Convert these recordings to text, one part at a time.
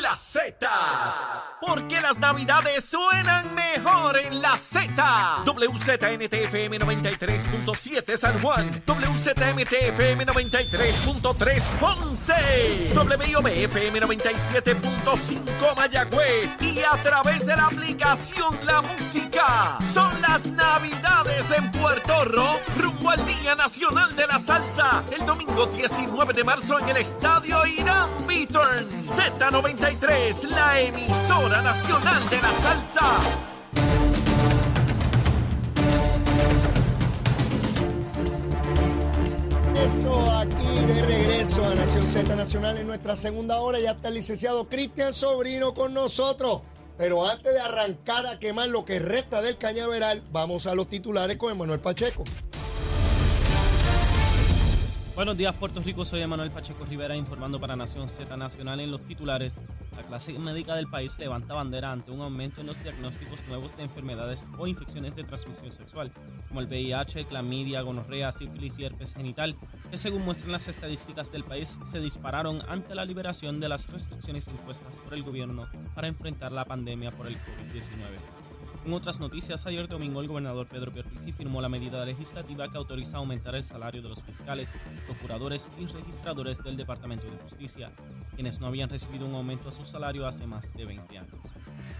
La Z. Porque las navidades suenan mejor en la Z. WZNTFM 93.7 San Juan. WZMTFM 93.3 Ponce. WIOBFM 97.5 Mayagüez. Y a través de la aplicación La Música. Son las navidades en Puerto Rico. Rumbo al Día Nacional de la Salsa. El domingo 19 de marzo en el Estadio Irán Beaturn. Z93, la emisora nacional de la salsa. Eso aquí de regreso a Nación Z Nacional en nuestra segunda hora. Ya está el licenciado Cristian Sobrino con nosotros. Pero antes de arrancar a quemar lo que resta del cañaveral, vamos a los titulares con Emanuel Pacheco. Buenos días, Puerto Rico. Soy Emanuel Pacheco Rivera informando para Nación Z Nacional en los titulares. La clase médica del país levanta bandera ante un aumento en los diagnósticos nuevos de enfermedades o infecciones de transmisión sexual, como el VIH, clamidia, gonorrea, sífilis y herpes genital, que según muestran las estadísticas del país se dispararon ante la liberación de las restricciones impuestas por el gobierno para enfrentar la pandemia por el COVID-19. En otras noticias, ayer domingo el gobernador Pedro Pierluisi firmó la medida legislativa que autoriza aumentar el salario de los fiscales, procuradores y registradores del Departamento de Justicia, quienes no habían recibido un aumento a su salario hace más de 20 años.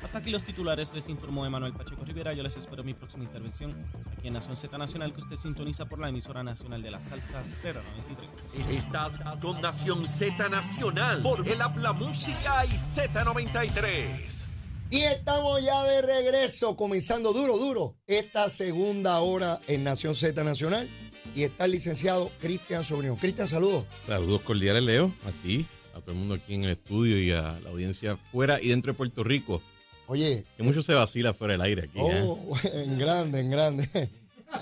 Hasta aquí los titulares, les informó Emanuel Pacheco Rivera. Yo les espero en mi próxima intervención aquí en Nación Z Nacional, que usted sintoniza por la emisora nacional de la salsa 093. Estás con Nación Z Nacional por el Habla Música y Z93. Y estamos ya de regreso, comenzando duro, duro, esta segunda hora en Nación Z Nacional. Y está el licenciado Cristian Sobrino. Cristian, saludos. Saludos cordiales, Leo, a ti, a todo el mundo aquí en el estudio y a la audiencia fuera y dentro de Puerto Rico. Oye. Que mucho se vacila fuera del aire aquí. Oh, ¿eh? en grande, en grande.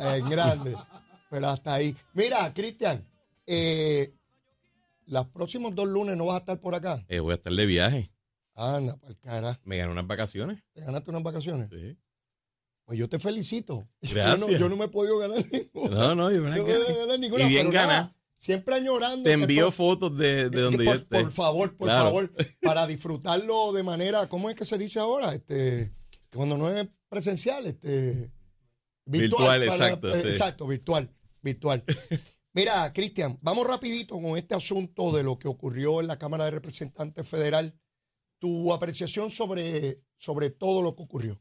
en grande. Pero hasta ahí. Mira, Cristian, eh, los próximos dos lunes no vas a estar por acá. Eh, voy a estar de viaje. Anda, para cara. Me gané unas vacaciones. ¿Te ganaste unas vacaciones? Sí. Pues yo te felicito. Gracias. Yo no, yo no me he podido ganar ninguna. No, no, yo me No me he ganar ninguna. Y bien pero nada, gana. Siempre añorando. Te envío por- fotos de, de donde por, yo esté. Por favor, por Claro. favor, para disfrutarlo de manera, ¿cómo es que se dice ahora? Este, cuando no es presencial, este, Virtual, para- exacto, eh, sí. exacto, virtual, virtual. Mira, Cristian, vamos rapidito con este asunto de lo que ocurrió en la Cámara de Representantes Federal. Tu apreciación sobre, sobre todo lo que ocurrió.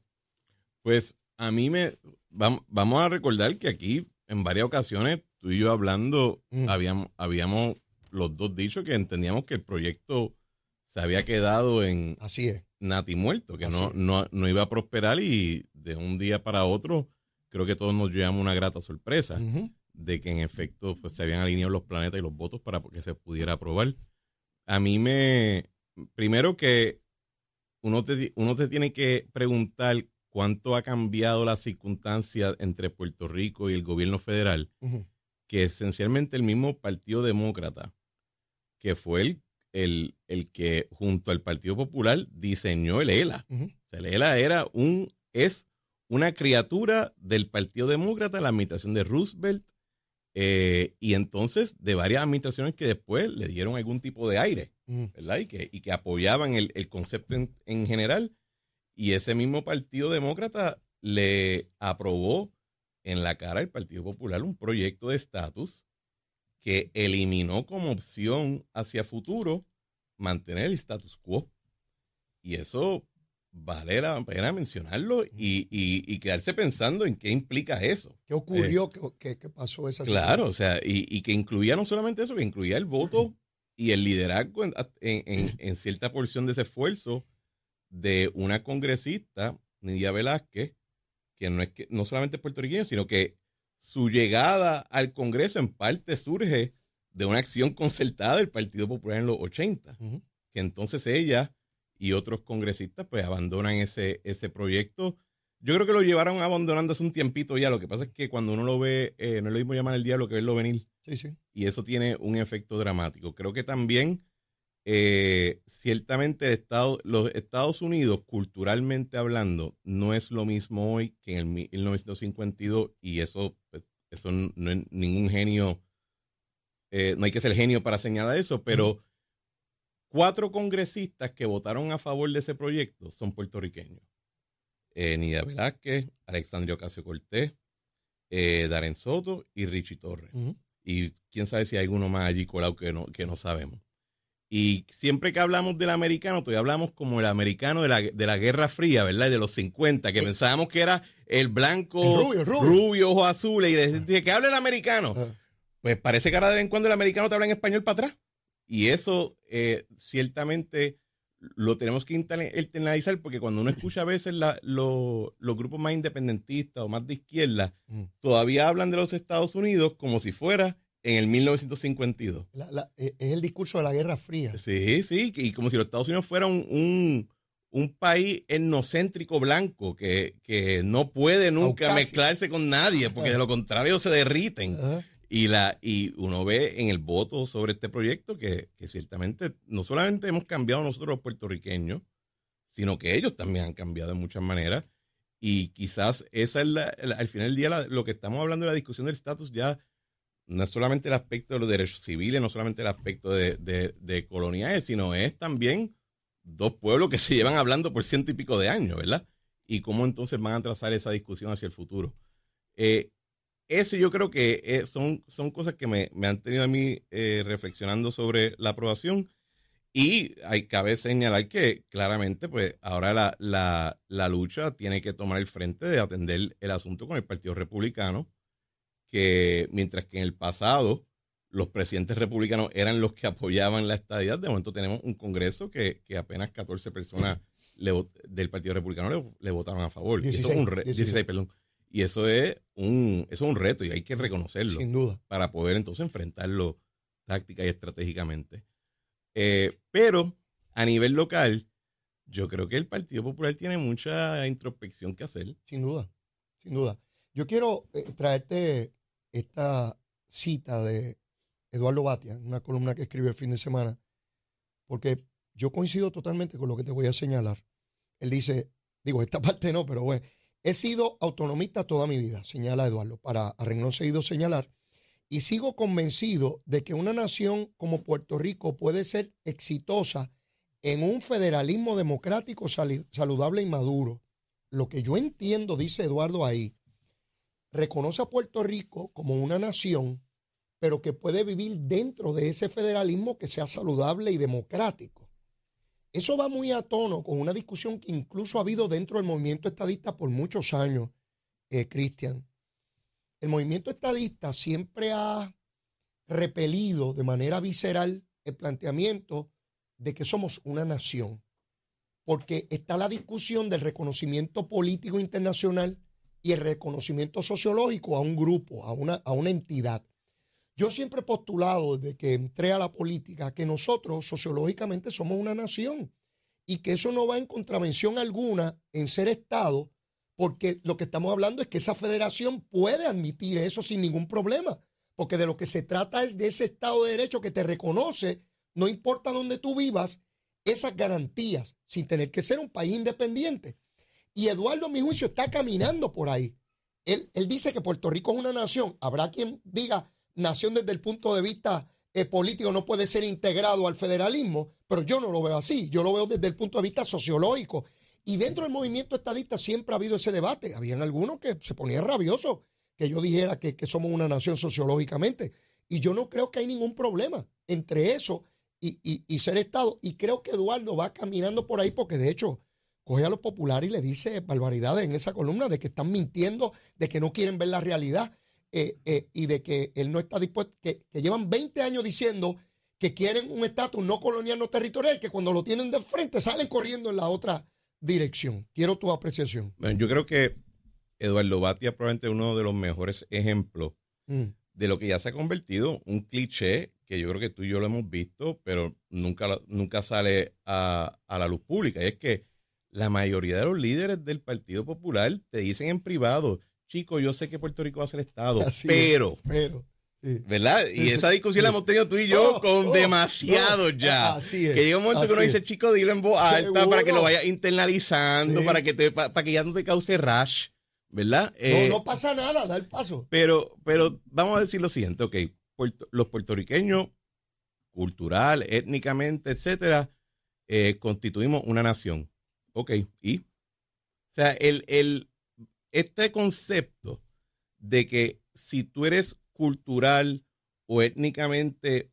Pues a mí me. vam- Vamos a recordar que aquí, en varias ocasiones, tú y yo hablando, Mm. habíamos, habíamos los dos dicho que entendíamos que el proyecto se había quedado en Así es. nati muerto, que no, no, no iba a prosperar y de un día para otro creo que todos nos llevamos una grata sorpresa de que en efecto pues, se habían alineado los planetas y los votos para que se pudiera aprobar. A mí me... Primero que uno te, uno te tiene que preguntar cuánto ha cambiado la circunstancia entre Puerto Rico y el gobierno federal, que esencialmente el mismo Partido Demócrata, que fue el, el, el que junto al Partido Popular diseñó el ELA. Ujú. O sea, el ELA era un, es una criatura del Partido Demócrata, la administración de Roosevelt, eh, y entonces de varias administraciones que después le dieron algún tipo de aire, Ujú. ¿verdad? Y que, y que apoyaban el, el concepto en, en general. Y ese mismo Partido Demócrata le aprobó en la cara al Partido Popular un proyecto de estatus que eliminó como opción hacia futuro mantener el status quo. Y eso vale la pena mencionarlo y, y- y quedarse pensando en qué implica eso. ¿Qué ocurrió? ¿Qué, qué- qué pasó esa Claro, o sea, y, y que incluía no solamente eso, que incluía el voto y el liderazgo en, en- en- en cierta porción de ese esfuerzo de una congresista, Nidia Velázquez, que no es que no solamente es puertorriqueña, sino que su llegada al Congreso en parte surge de una acción concertada del Partido Popular en los 80, Ujú. que entonces ella y otros congresistas pues abandonan ese, ese proyecto. Yo creo que lo llevaron abandonando hace un tiempito ya. Lo que pasa es que cuando uno lo ve, eh, no es lo mismo llamar al diablo que verlo venir. Sí, sí. Y eso tiene un efecto dramático. Creo que también, eh, ciertamente, el Estado, los Estados Unidos, culturalmente hablando, no es lo mismo hoy que en el mi- 1952. Y eso, pues, eso no es ningún genio. eh, no hay que ser genio para señalar eso, pero cuatro congresistas que votaron a favor de ese proyecto son puertorriqueños. Eh, Nidia Velázquez, Alexandria Ocasio Cortés, eh, Darren Soto y Richie Torres. Y quién sabe si hay uno más allí colado que no, que no sabemos. Y siempre que hablamos del americano, todavía hablamos como el americano de la, de la Guerra Fría, ¿verdad? Y de los 50, que pensábamos que era el blanco, rubio, rubio. rubio, ojos azules, y de, que habla el americano. Pues parece que ahora de vez en cuando el americano te habla en español para atrás. Y eso eh, ciertamente lo tenemos que internalizar porque cuando uno escucha a veces los grupos más independentistas o más de izquierda, todavía hablan de los Estados Unidos como si fuera en el 1952. E, es el discurso de la Guerra Fría. Sí, sí, y como si los Estados Unidos fuera un, país etnocéntrico blanco que, no puede nunca mezclarse con nadie, porque de lo contrario se derriten. Y, la, y uno ve en el voto sobre este proyecto que, ciertamente no solamente hemos cambiado nosotros los puertorriqueños, sino que ellos también han cambiado de muchas maneras. Y quizás esa es la, al final del día lo que estamos hablando de la discusión del estatus ya no es solamente el aspecto de los derechos civiles, no solamente el aspecto de, de, coloniales, sino es también dos pueblos que se llevan hablando por ciento y pico de años, ¿verdad? Y cómo entonces van a trazar esa discusión hacia el futuro. Eh, eso yo creo que eh, son, son cosas que me, han tenido a mí eh, reflexionando sobre la aprobación. Y hay, cabe señalar que claramente, pues ahora la, la, la, lucha tiene que tomar el frente de atender el asunto con el Partido Republicano, que mientras que en el pasado los presidentes republicanos eran los que apoyaban la estadidad, de momento tenemos un Congreso que, apenas 14 personas del Partido Republicano le, votaron a favor. 16, un 16 perdón. Y eso es un, eso es un reto y hay que reconocerlo. Sin duda. Para poder entonces enfrentarlo táctica y estratégicamente. Eh, pero a nivel local, yo creo que el Partido Popular tiene mucha introspección que hacer. Sin duda, sin duda. Yo quiero eh, traerte esta cita de Eduardo Batia, una columna que escribió el fin de semana, porque yo coincido totalmente con lo que te voy a señalar. Él dice, digo, esta parte no, pero bueno, He sido autonomista toda mi vida, señala Eduardo, para a seguido señalar, y sigo convencido de que una nación como Puerto Rico puede ser exitosa en un federalismo democrático saludable y maduro. Lo que yo entiendo, dice Eduardo ahí, reconoce a Puerto Rico como una nación, pero que puede vivir dentro de ese federalismo que sea saludable y democrático. Eso va muy a tono con una discusión que incluso ha habido dentro del movimiento estadista por muchos años, eh, Cristian. El movimiento estadista siempre ha repelido de manera visceral el planteamiento de que somos una nación, porque está la discusión del reconocimiento político internacional y el reconocimiento sociológico a un grupo, a una, a una entidad. Yo siempre he postulado desde que entré a la política que nosotros sociológicamente somos una nación y que eso no va en contravención alguna en ser Estado, porque lo que estamos hablando es que esa federación puede admitir eso sin ningún problema, porque de lo que se trata es de ese Estado de Derecho que te reconoce, no importa dónde tú vivas, esas garantías, sin tener que ser un país independiente. Y Eduardo, a mi juicio, está caminando por ahí. Él, él dice que Puerto Rico es una nación. Habrá quien diga, nación desde el punto de vista eh, político no puede ser integrado al federalismo, pero yo no lo veo así, yo lo veo desde el punto de vista sociológico. Y dentro del movimiento estadista siempre ha habido ese debate. Habían algunos que se ponían rabiosos que yo dijera que, somos una nación sociológicamente. Y yo no creo que hay ningún problema entre eso y, y, ser Estado. Y creo que Eduardo va caminando por ahí porque de hecho coge a los populares y le dice barbaridades en esa columna de que están mintiendo, de que no quieren ver la realidad. Eh, eh, y de que él no está dispuesto, que, llevan 20 años diciendo que quieren un estatus no colonial, no territorial, que cuando lo tienen de frente salen corriendo en la otra dirección. Quiero tu apreciación. Bueno, yo creo que Eduardo Batia probablemente es uno de los mejores ejemplos mm. de lo que ya se ha convertido un cliché que yo creo que tú y yo lo hemos visto, pero nunca, nunca sale a, a la luz pública. Y es que la mayoría de los líderes del Partido Popular te dicen en privado, chico, yo sé que Puerto Rico va a ser Estado, pero, pero ¿Verdad? y esa discusión la hemos tenido tú y yo oh, con oh, demasiado oh, ya. Así es, que llega un momento que uno dice, chico, dilo en voz alta para que lo vaya internalizando, para que te, para, que ya no te cause rash, ¿verdad? no, eh, no pasa nada, da el paso. Pero, pero vamos a decir lo siguiente, ok, los puertorriqueños cultural, étnicamente, etcétera, eh, constituimos una nación. Ok, ¿y? O sea, el, el, este concepto de que si tú eres cultural o étnicamente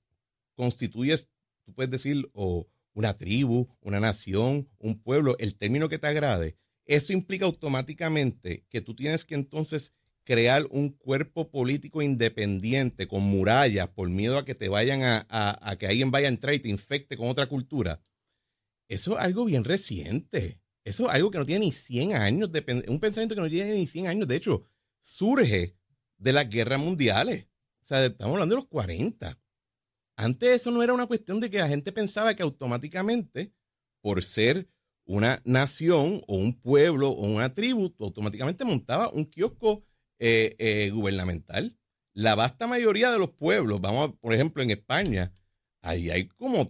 constituyes, tú puedes decir, o una tribu, una nación, un pueblo, el término que te agrade, eso implica automáticamente que tú tienes que entonces crear un cuerpo político independiente con murallas por miedo a que te vayan a, a, que alguien vaya a entrar y te infecte con otra cultura. Eso es algo bien reciente. Eso es algo que no tiene ni 100 años, un pensamiento que no tiene ni 100 años. De hecho, surge de las guerras mundiales. O sea, estamos hablando de los 40. Antes eso no era una cuestión de que la gente pensaba que automáticamente, por ser una nación o un pueblo o una tribu, automáticamente montaba un kiosco eh, eh, gubernamental. La vasta mayoría de los pueblos, vamos, por ejemplo, en España, ahí hay como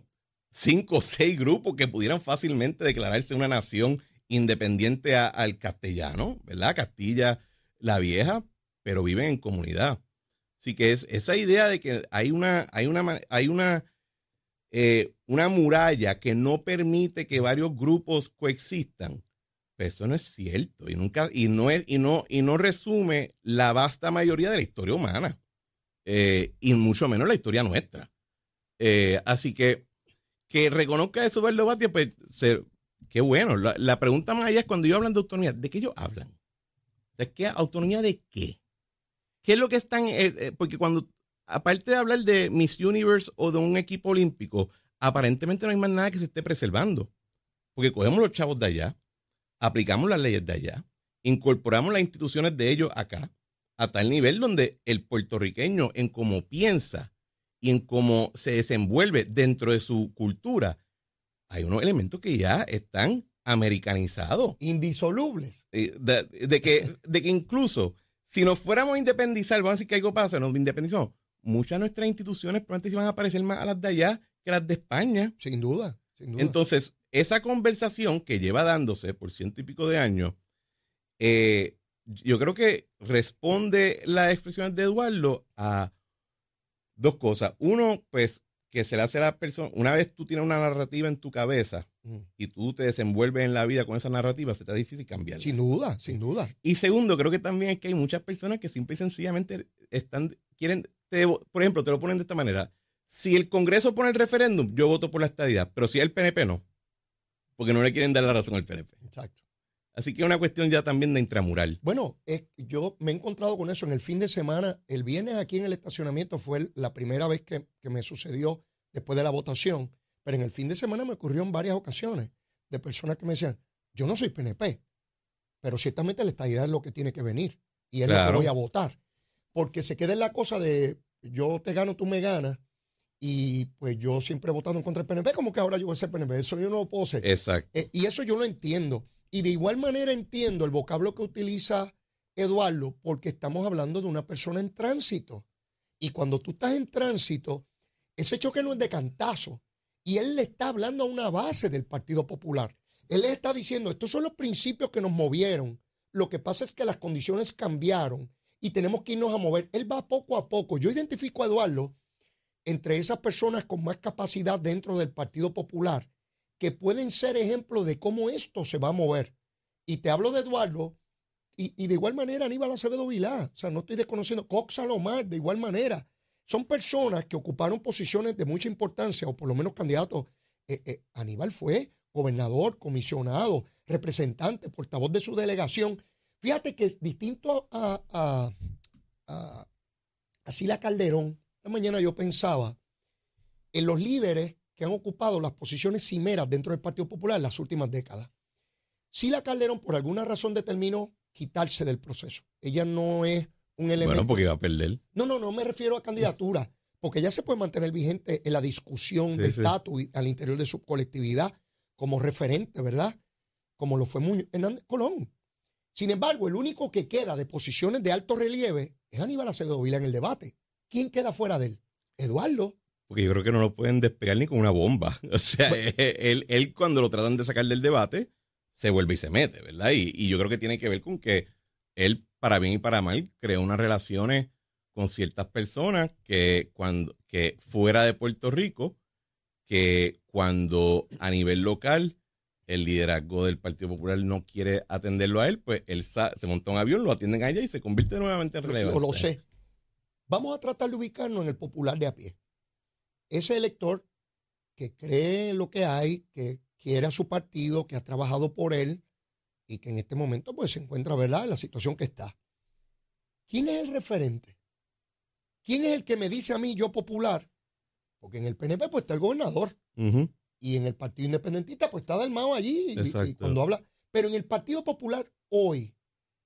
cinco o seis grupos que pudieran fácilmente declararse una nación independiente al castellano, ¿verdad? Castilla la Vieja, pero viven en comunidad. Así que es esa idea de que hay una, hay una, hay una, eh, una muralla que no permite que varios grupos coexistan, pues eso no es cierto y nunca y no es y no y no resume la vasta mayoría de la historia humana eh, y mucho menos la historia nuestra. Eh, así que que reconozca eso Eduardo Batia, pues qué bueno. La, pregunta más allá es cuando ellos hablan de autonomía, ¿de qué ellos hablan? ¿De qué autonomía de qué? ¿Qué es lo que están? Eh, porque cuando aparte de hablar de Miss Universe o de un equipo olímpico, aparentemente no hay más nada que se esté preservando. Porque cogemos los chavos de allá, aplicamos las leyes de allá, incorporamos las instituciones de ellos acá, a tal nivel donde el puertorriqueño en cómo piensa y en cómo se desenvuelve dentro de su cultura, hay unos elementos que ya están americanizados. Indisolubles. Eh, de, que, de que incluso si nos fuéramos a independizar, vamos a decir que algo pasa, nos independizamos, muchas de nuestras instituciones probablemente se van a parecer más a las de allá que las de España. Sin duda, sin duda. Entonces, esa conversación que lleva dándose por ciento y pico de años, eh, yo creo que responde las expresiones de Eduardo a dos cosas. Uno, pues, que se le hace a la persona, una vez tú tienes una narrativa en tu cabeza y tú te desenvuelves en la vida con esa narrativa, se te da difícil cambiarla. Sin duda, sin duda. Y segundo, creo que también es que hay muchas personas que simple y sencillamente están, quieren, por ejemplo, te lo ponen de esta manera. Si el Congreso pone el referéndum, yo voto por la estadidad, pero si el PNP no porque no le quieren dar la razón al PNP. Exacto. Así que es una cuestión ya también de intramural. Bueno, yo me he encontrado con eso en el fin de semana. El viernes aquí en el estacionamiento fue la primera vez que, me sucedió después de la votación, pero en el fin de semana me ocurrió en varias ocasiones de personas que me decían, yo no soy PNP, pero ciertamente la estadidad es lo que tiene que venir y es lo que voy a votar. Porque se queda en la cosa de yo te gano, tú me ganas, y pues yo siempre he votado en contra del PNP, como que ahora yo voy a ser PNP. Eso yo no lo puedo ser. Exacto. Eh, y eso yo lo entiendo. Y de igual manera entiendo el vocablo que utiliza Eduardo, porque estamos hablando de una persona en tránsito. Y cuando tú estás en tránsito, ese choque no es de cantazo. Y él le está hablando a una base del Partido Popular. Él le está diciendo, estos son los principios que nos movieron. Lo que pasa es que las condiciones cambiaron y tenemos que irnos a mover. Él va poco a poco. Yo identifico a Eduardo entre esas personas con más capacidad dentro del Partido Popular que pueden ser ejemplo de cómo esto se va a mover. Y te hablo de Eduardo y, de igual manera Aníbal Acevedo Vilá, o sea, no estoy desconociendo, Cox Salomar, de igual manera. Son personas que ocuparon posiciones de mucha importancia, o por lo menos candidatos. Eh, eh, Aníbal fue gobernador, comisionado, representante, portavoz de su delegación. Fíjate que distinto a, a, a, a Sila Calderón, mañana yo pensaba en los líderes que han ocupado las posiciones cimeras dentro del Partido Popular en las últimas décadas. la Calderón por alguna razón determinó quitarse del proceso. Ella no es un elemento. Bueno, porque iba a perder. No, no, no me refiero a candidatura, porque ella se puede mantener vigente en la discusión de estatus al interior de su colectividad como referente, ¿verdad? Como lo fue Hernández Colón. Sin embargo, el único que queda de posiciones de alto relieve es Aníbal Acevedo Vila en el debate. ¿Quién queda fuera de él? Eduardo. Porque yo creo que no lo pueden despegar ni con una bomba. O sea, él, él, cuando lo tratan de sacar del debate, se vuelve y se mete, ¿verdad? Y, yo creo que tiene que ver con que él, para bien y para mal, creó unas relaciones con ciertas personas que cuando que fuera de Puerto Rico, que cuando a nivel local el liderazgo del Partido Popular no quiere atenderlo a él, pues él se monta un avión, lo atienden a ella y se convierte nuevamente en relevante. Yo lo sé. Vamos a tratar de ubicarnos en el popular de a pie. Ese elector que cree lo que hay, que quiere a su partido, que ha trabajado por él y que en este momento pues se encuentra, ¿verdad?, en la situación que está. ¿Quién es el referente? ¿Quién es el que me dice a mí, yo popular? Porque en el PNP pues está el gobernador. Y en el Partido Independentista pues está Dalmao allí. Y, cuando habla. Pero en el Partido Popular hoy,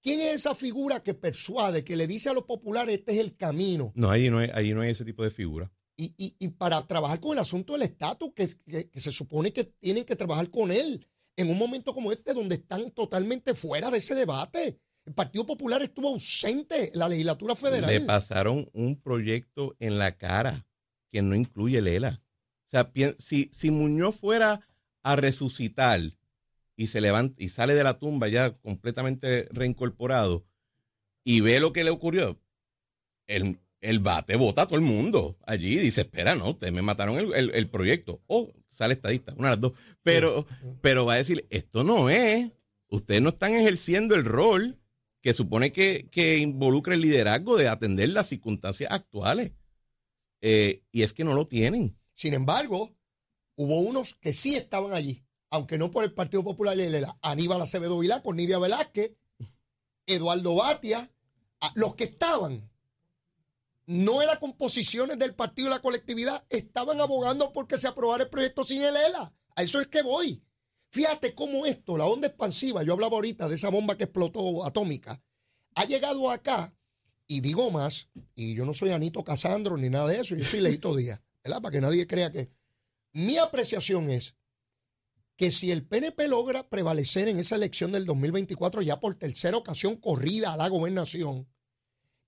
¿quién es esa figura que persuade, que le dice a los populares este es el camino? No, ahí no hay, no hay ese tipo de figura. Y, para trabajar con el asunto del estatus, que, que, se supone que tienen que trabajar con él en un momento como este, donde están totalmente fuera de ese debate. El Partido Popular estuvo ausente en la legislatura federal. Le pasaron un proyecto en la cara que no incluye Lela. O sea, si, si Muñoz fuera a resucitar y se levanta y sale de la tumba ya completamente reincorporado y ve lo que le ocurrió, el, el bate vota a todo el mundo allí y dice, espera, no, ustedes me mataron el, proyecto. O sale estadista, una de las dos. Pero, pero va a decir, esto no es, ustedes no están ejerciendo el rol que supone que, que involucra el liderazgo de atender las circunstancias actuales. Eh, y es que no lo tienen. Sin embargo, hubo unos que sí estaban allí, aunque no por el Partido Popular, Aníbal Acevedo Vilá, con Nidia Velázquez, Eduardo Batia, los que estaban, no eran composiciones del partido y la colectividad, estaban abogando porque se aprobara el proyecto sin el ELA. A eso es que voy. Fíjate cómo esto, la onda expansiva, yo hablaba ahorita de esa bomba que explotó atómica, ha llegado acá y digo más, y yo no soy Anito Casandro ni nada de eso, yo soy Leito Díaz, ¿verdad? Para que nadie crea que... Mi apreciación es que si el PNP logra prevalecer en esa elección del 2024 ya por tercera ocasión corrida a la gobernación,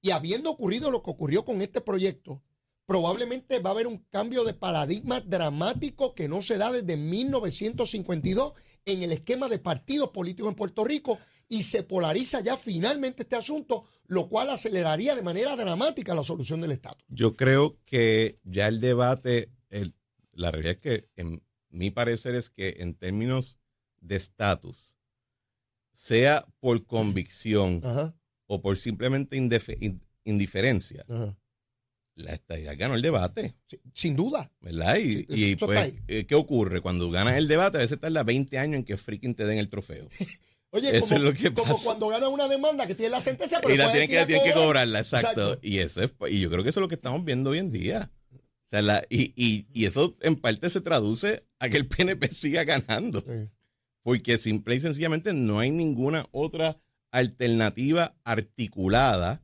y habiendo ocurrido lo que ocurrió con este proyecto, probablemente va a haber un cambio de paradigma dramático que no se da desde 1952 en el esquema de partidos políticos en Puerto Rico y se polariza ya finalmente este asunto, lo cual aceleraría de manera dramática la solución del Estado. Yo creo que ya el debate, la realidad es que en mi parecer es que en términos de estatus, sea por convicción o por simplemente indiferencia, la estadidad ganó el debate. sin duda. ¿Verdad? Y, pues, eh, ¿qué ocurre? Cuando ganas el debate, a veces tarda 20 años en que freaking te den el trofeo. Oye, como, cuando gana una demanda que tiene la sentencia, pero y la tienen que, que, cobrarla, exacto. Y eso es, y yo creo que eso es lo que estamos viendo hoy en día. O sea, la, y, y, y, eso en parte se traduce a que el PNP siga ganando. Porque simple y sencillamente no hay ninguna otra alternativa articulada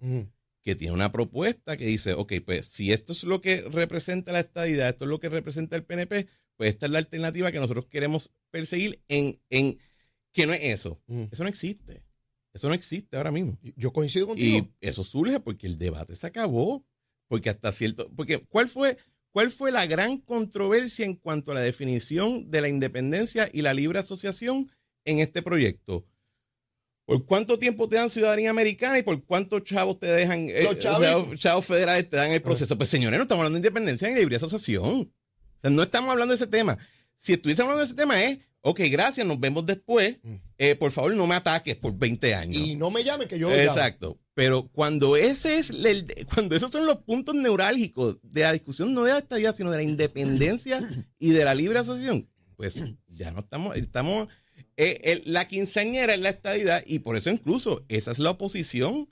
que tiene una propuesta que dice, ok, pues si esto es lo que representa la estadidad, esto es lo que representa el PNP, pues esta es la alternativa que nosotros queremos perseguir en, en que no es eso. Eso no existe. Eso no existe ahora mismo. Yo coincido contigo. Y eso surge porque el debate se acabó. Porque hasta cierto. Porque, ¿cuál fue, ¿cuál fue la gran controversia en cuanto a la definición de la independencia y la libre asociación en este proyecto? ¿Por cuánto tiempo te dan ciudadanía americana y por cuántos chavos te dejan, eh, Los chavos, federales te dan el proceso? Pues señores, no estamos hablando de independencia ni libre asociación. O sea, no estamos hablando de ese tema. Si estuviésemos hablando de ese tema es Ok, gracias, nos vemos después. Mm. Eh, por favor, no me ataques por 20 años. Y no me llame que yo. Exacto. Pero cuando ese es cuando esos son los puntos neurálgicos de la discusión, no de la estadía, sino de la independencia y de la libre asociación, pues ya no estamos, estamos, eh, la quinceañera es la estadidad y por eso incluso esa es la oposición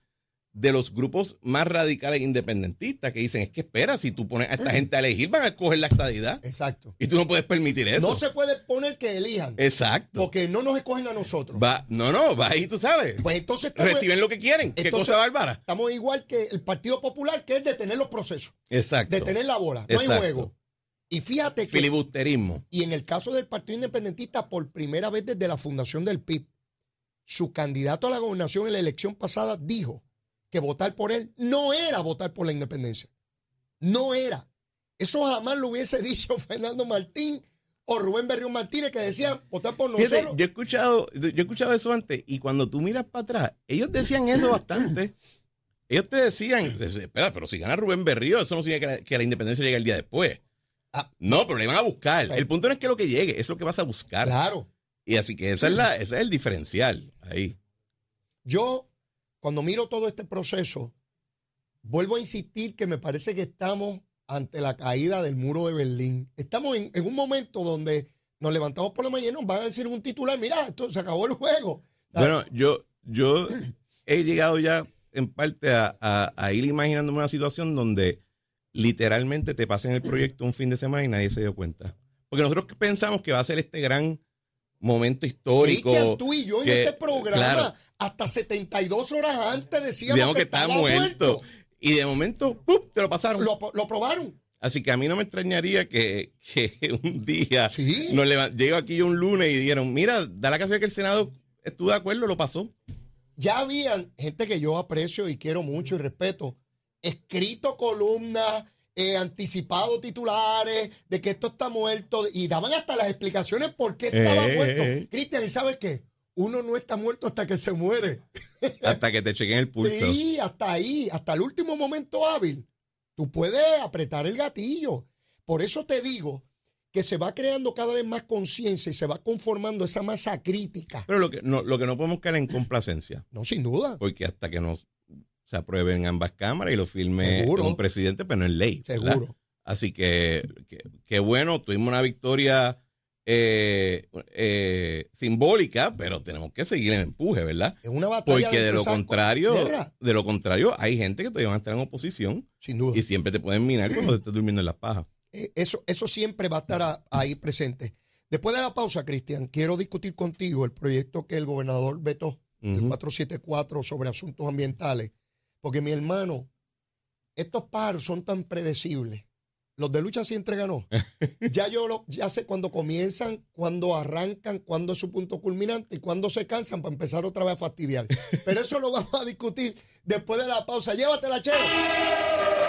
de los grupos más radicales independentistas que dicen, es que espera, si tú pones a esta gente a elegir, van a escoger la estadidad. Exacto. Y tú no puedes permitir eso. No se puede poner que elijan. Exacto. Porque no nos escogen a nosotros. Va, no, no, va ahí, tú sabes. Pues entonces Reciben lo que quieren. Qué cosa bárbara. Estamos igual que el Partido Popular, que es detener los procesos. Exacto. Detener la bola. No hay juego. Y fíjate que. Filibusterismo. Y en el caso del Partido Independentista, por primera vez desde la fundación del PIB, su candidato a la gobernación en la elección pasada dijo que votar por él no era votar por la independencia. No era. Eso jamás lo hubiese dicho Fernando Martín o Rubén Berrión Martínez que decían votar por nosotros. yo he escuchado, yo he escuchado eso antes y cuando tú miras para atrás, ellos decían eso bastante. Ellos te decían, espera, pero si gana Rubén Berrío, eso no significa que la, que la independencia llegue el día después. Ah. no, pero le van a buscar. El punto no es que lo que llegue, es lo que vas a buscar. Claro. Y así que esa es la, ese es el diferencial ahí. Yo, cuando miro todo este proceso, vuelvo a insistir que me parece que estamos ante la caída del muro de Berlín. Estamos en, en un momento donde nos levantamos por la mañana y nos van a decir un titular, mira, esto se acabó el juego. Bueno, yo, yo he llegado ya en parte a, a- a ir imaginándome una situación donde literalmente te pasen el proyecto un fin de semana y nadie se dio cuenta. Porque nosotros pensamos que va a ser este gran momento histórico. Cristian, tú y yo en este programa, claro. hasta 72 horas antes decíamos que, que está estaba muerto. Y de momento, ¡pum! te lo pasaron. Lo, lo probaron. Así que a mí no me extrañaría que, que un día Sí. nos llego aquí yo un lunes y dijeron, mira, da la casualidad que el Senado estuvo de acuerdo, lo pasó. Ya habían gente que yo aprecio y quiero mucho y respeto, escrito columnas, eh, anticipado titulares de que esto está muerto y daban hasta las explicaciones por qué estaba Eh, muerto. eh. Cristian, ¿y sabes qué? Uno no está muerto hasta que se muere. Hasta que te chequen el pulso. Sí, hasta ahí, hasta el último momento hábil, tú puedes apretar el gatillo. Por eso te digo que se va creando cada vez más conciencia y se va conformando esa masa crítica. Pero lo que no, lo que no podemos caer en complacencia, No, sin duda. porque hasta que nos se aprueben ambas cámaras y lo firme Seguro. un presidente, pero no es ley. ¿verdad? Seguro. Así que, que bueno, tuvimos una victoria eh, eh, simbólica, pero tenemos que seguir en empuje, ¿verdad? Es una batalla Porque de lo contrario, guerra, de lo contrario, hay gente que todavía van a estar en oposición sin duda. y siempre te pueden minar cuando te estés durmiendo en las pajas. Eh, Eso, eso siempre va a estar a- ahí presente. Después de la pausa, Cristian, quiero discutir contigo el proyecto que el gobernador vetó, el Ujú. 474 sobre asuntos ambientales. Porque mi hermano, estos pájaros son tan predecibles. Los de lucha siempre ganó. ya yo lo, ya sé cuándo comienzan, cuándo arrancan, cuándo es su punto culminante y cuándo se cansan para empezar otra vez a fastidiar. Pero eso lo vamos a discutir después de la pausa. Llévatela, Chero.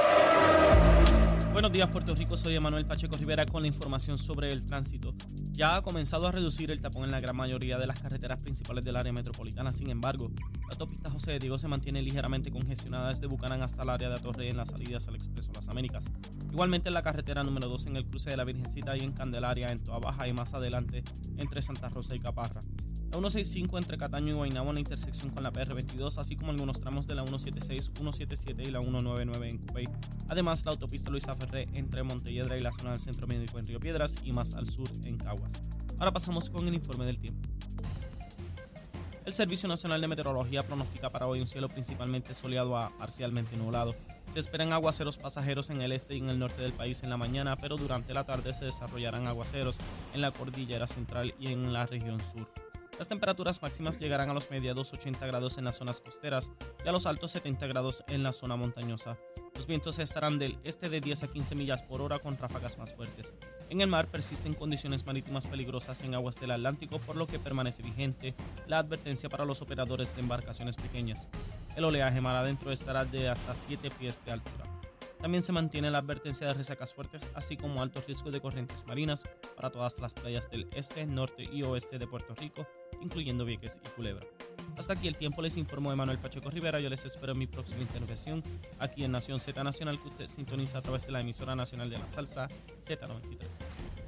Buenos días, Puerto Rico. Soy Emanuel Pacheco Rivera con la información sobre el tránsito. Ya ha comenzado a reducir el tapón en la gran mayoría de las carreteras principales del área metropolitana. Sin embargo, la autopista José de Diego se mantiene ligeramente congestionada desde Bucanán hasta el área de Atorrey en las salidas al Expreso Las Américas. Igualmente en la carretera número 2 en el cruce de la Virgencita y en Candelaria, en Toa Baja y más adelante entre Santa Rosa y Caparra. La 165 entre Cataño y Guaynabo en intersección con la PR22, así como algunos tramos de la 176, 177 y la 199 en Cupey. Además, la autopista Luisa Ferré entre Montelledra y la zona del Centro Médico en Río Piedras y más al sur en Caguas. Ahora pasamos con el informe del tiempo. El Servicio Nacional de Meteorología pronostica para hoy un cielo principalmente soleado a parcialmente nublado. Se esperan aguaceros pasajeros en el este y en el norte del país en la mañana, pero durante la tarde se desarrollarán aguaceros en la cordillera central y en la región sur. Las temperaturas máximas llegarán a los mediados 80 grados en las zonas costeras y a los altos 70 grados en la zona montañosa. Los vientos estarán del este de 10 a 15 millas por hora con ráfagas más fuertes. En el mar persisten condiciones marítimas peligrosas en aguas del Atlántico, por lo que permanece vigente la advertencia para los operadores de embarcaciones pequeñas. El oleaje mar adentro estará de hasta 7 pies de altura. También se mantiene la advertencia de resacas fuertes, así como alto riesgo de corrientes marinas para todas las playas del este, norte y oeste de Puerto Rico, incluyendo Vieques y Culebra. Hasta aquí el tiempo, les informó Emanuel Pacheco Rivera. Yo les espero en mi próxima intervención aquí en Nación Z Nacional, que usted sintoniza a través de la emisora nacional de la salsa Z93.